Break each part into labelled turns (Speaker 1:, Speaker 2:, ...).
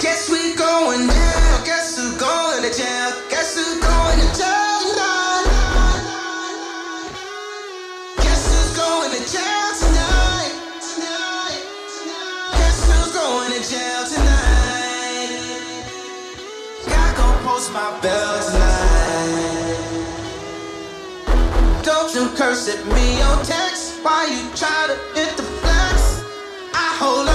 Speaker 1: Guess we going down. Guess going to jail? Guess who going to jail tonight? Guess who's going to jail tonight? Guess who's going to jail
Speaker 2: tonight? Post my
Speaker 1: tonight.
Speaker 2: Don't you curse at me on
Speaker 1: text? Why you try to hit the flex?
Speaker 2: I hold on.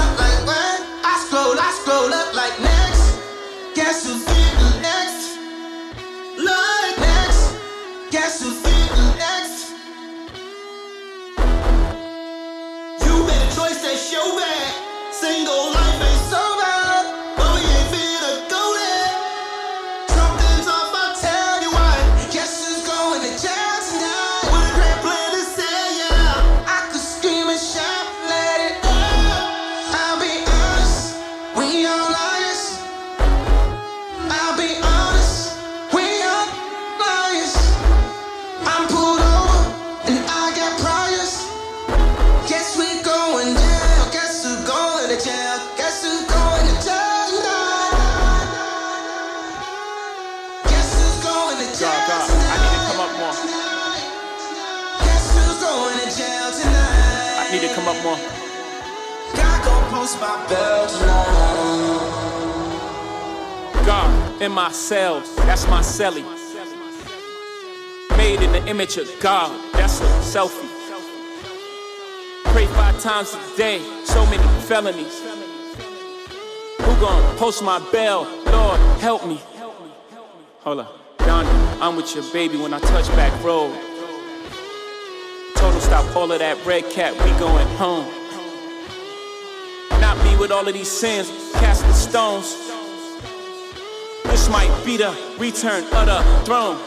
Speaker 2: Need to come up more.
Speaker 1: God gon' post my bell tonight.
Speaker 2: God in my cells, that's my celly. Made in the image of God, that's a selfie. Pray five times a day, so many felonies. Who gon' post my bell? Lord, help me. Hold up, Donda, I'm with your baby when I touch back road. Stop all of that red cap, we going home. Not me with all of these sins, cast the stones. This might be the return of the throne.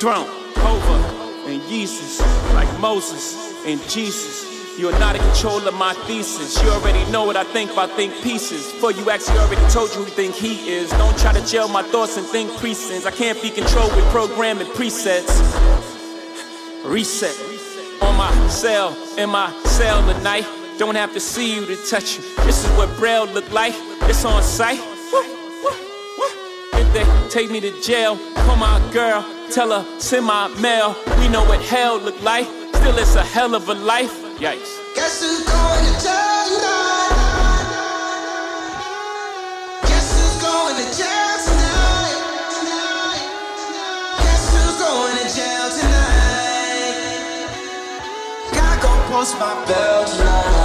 Speaker 2: Throne Hovi and Yeezus, like Moses and Jesus. You are not in control of my thesis. You already know what I think about think pieces. For you actually already told you who think he is. Don't try to jail my thoughts and think precincts. I can't be controlled with programming presets. Reset on my cell, in my cell tonight. Don't have to see you to touch you. This is what Braille look like. It's on woo. If they take me to jail, call my girl, tell her send my mail. We know what hell look like. Still, it's a hell of a life. Yikes.
Speaker 1: Guess who's going to jail tonight? Guess who's going to jail post my bell tonight.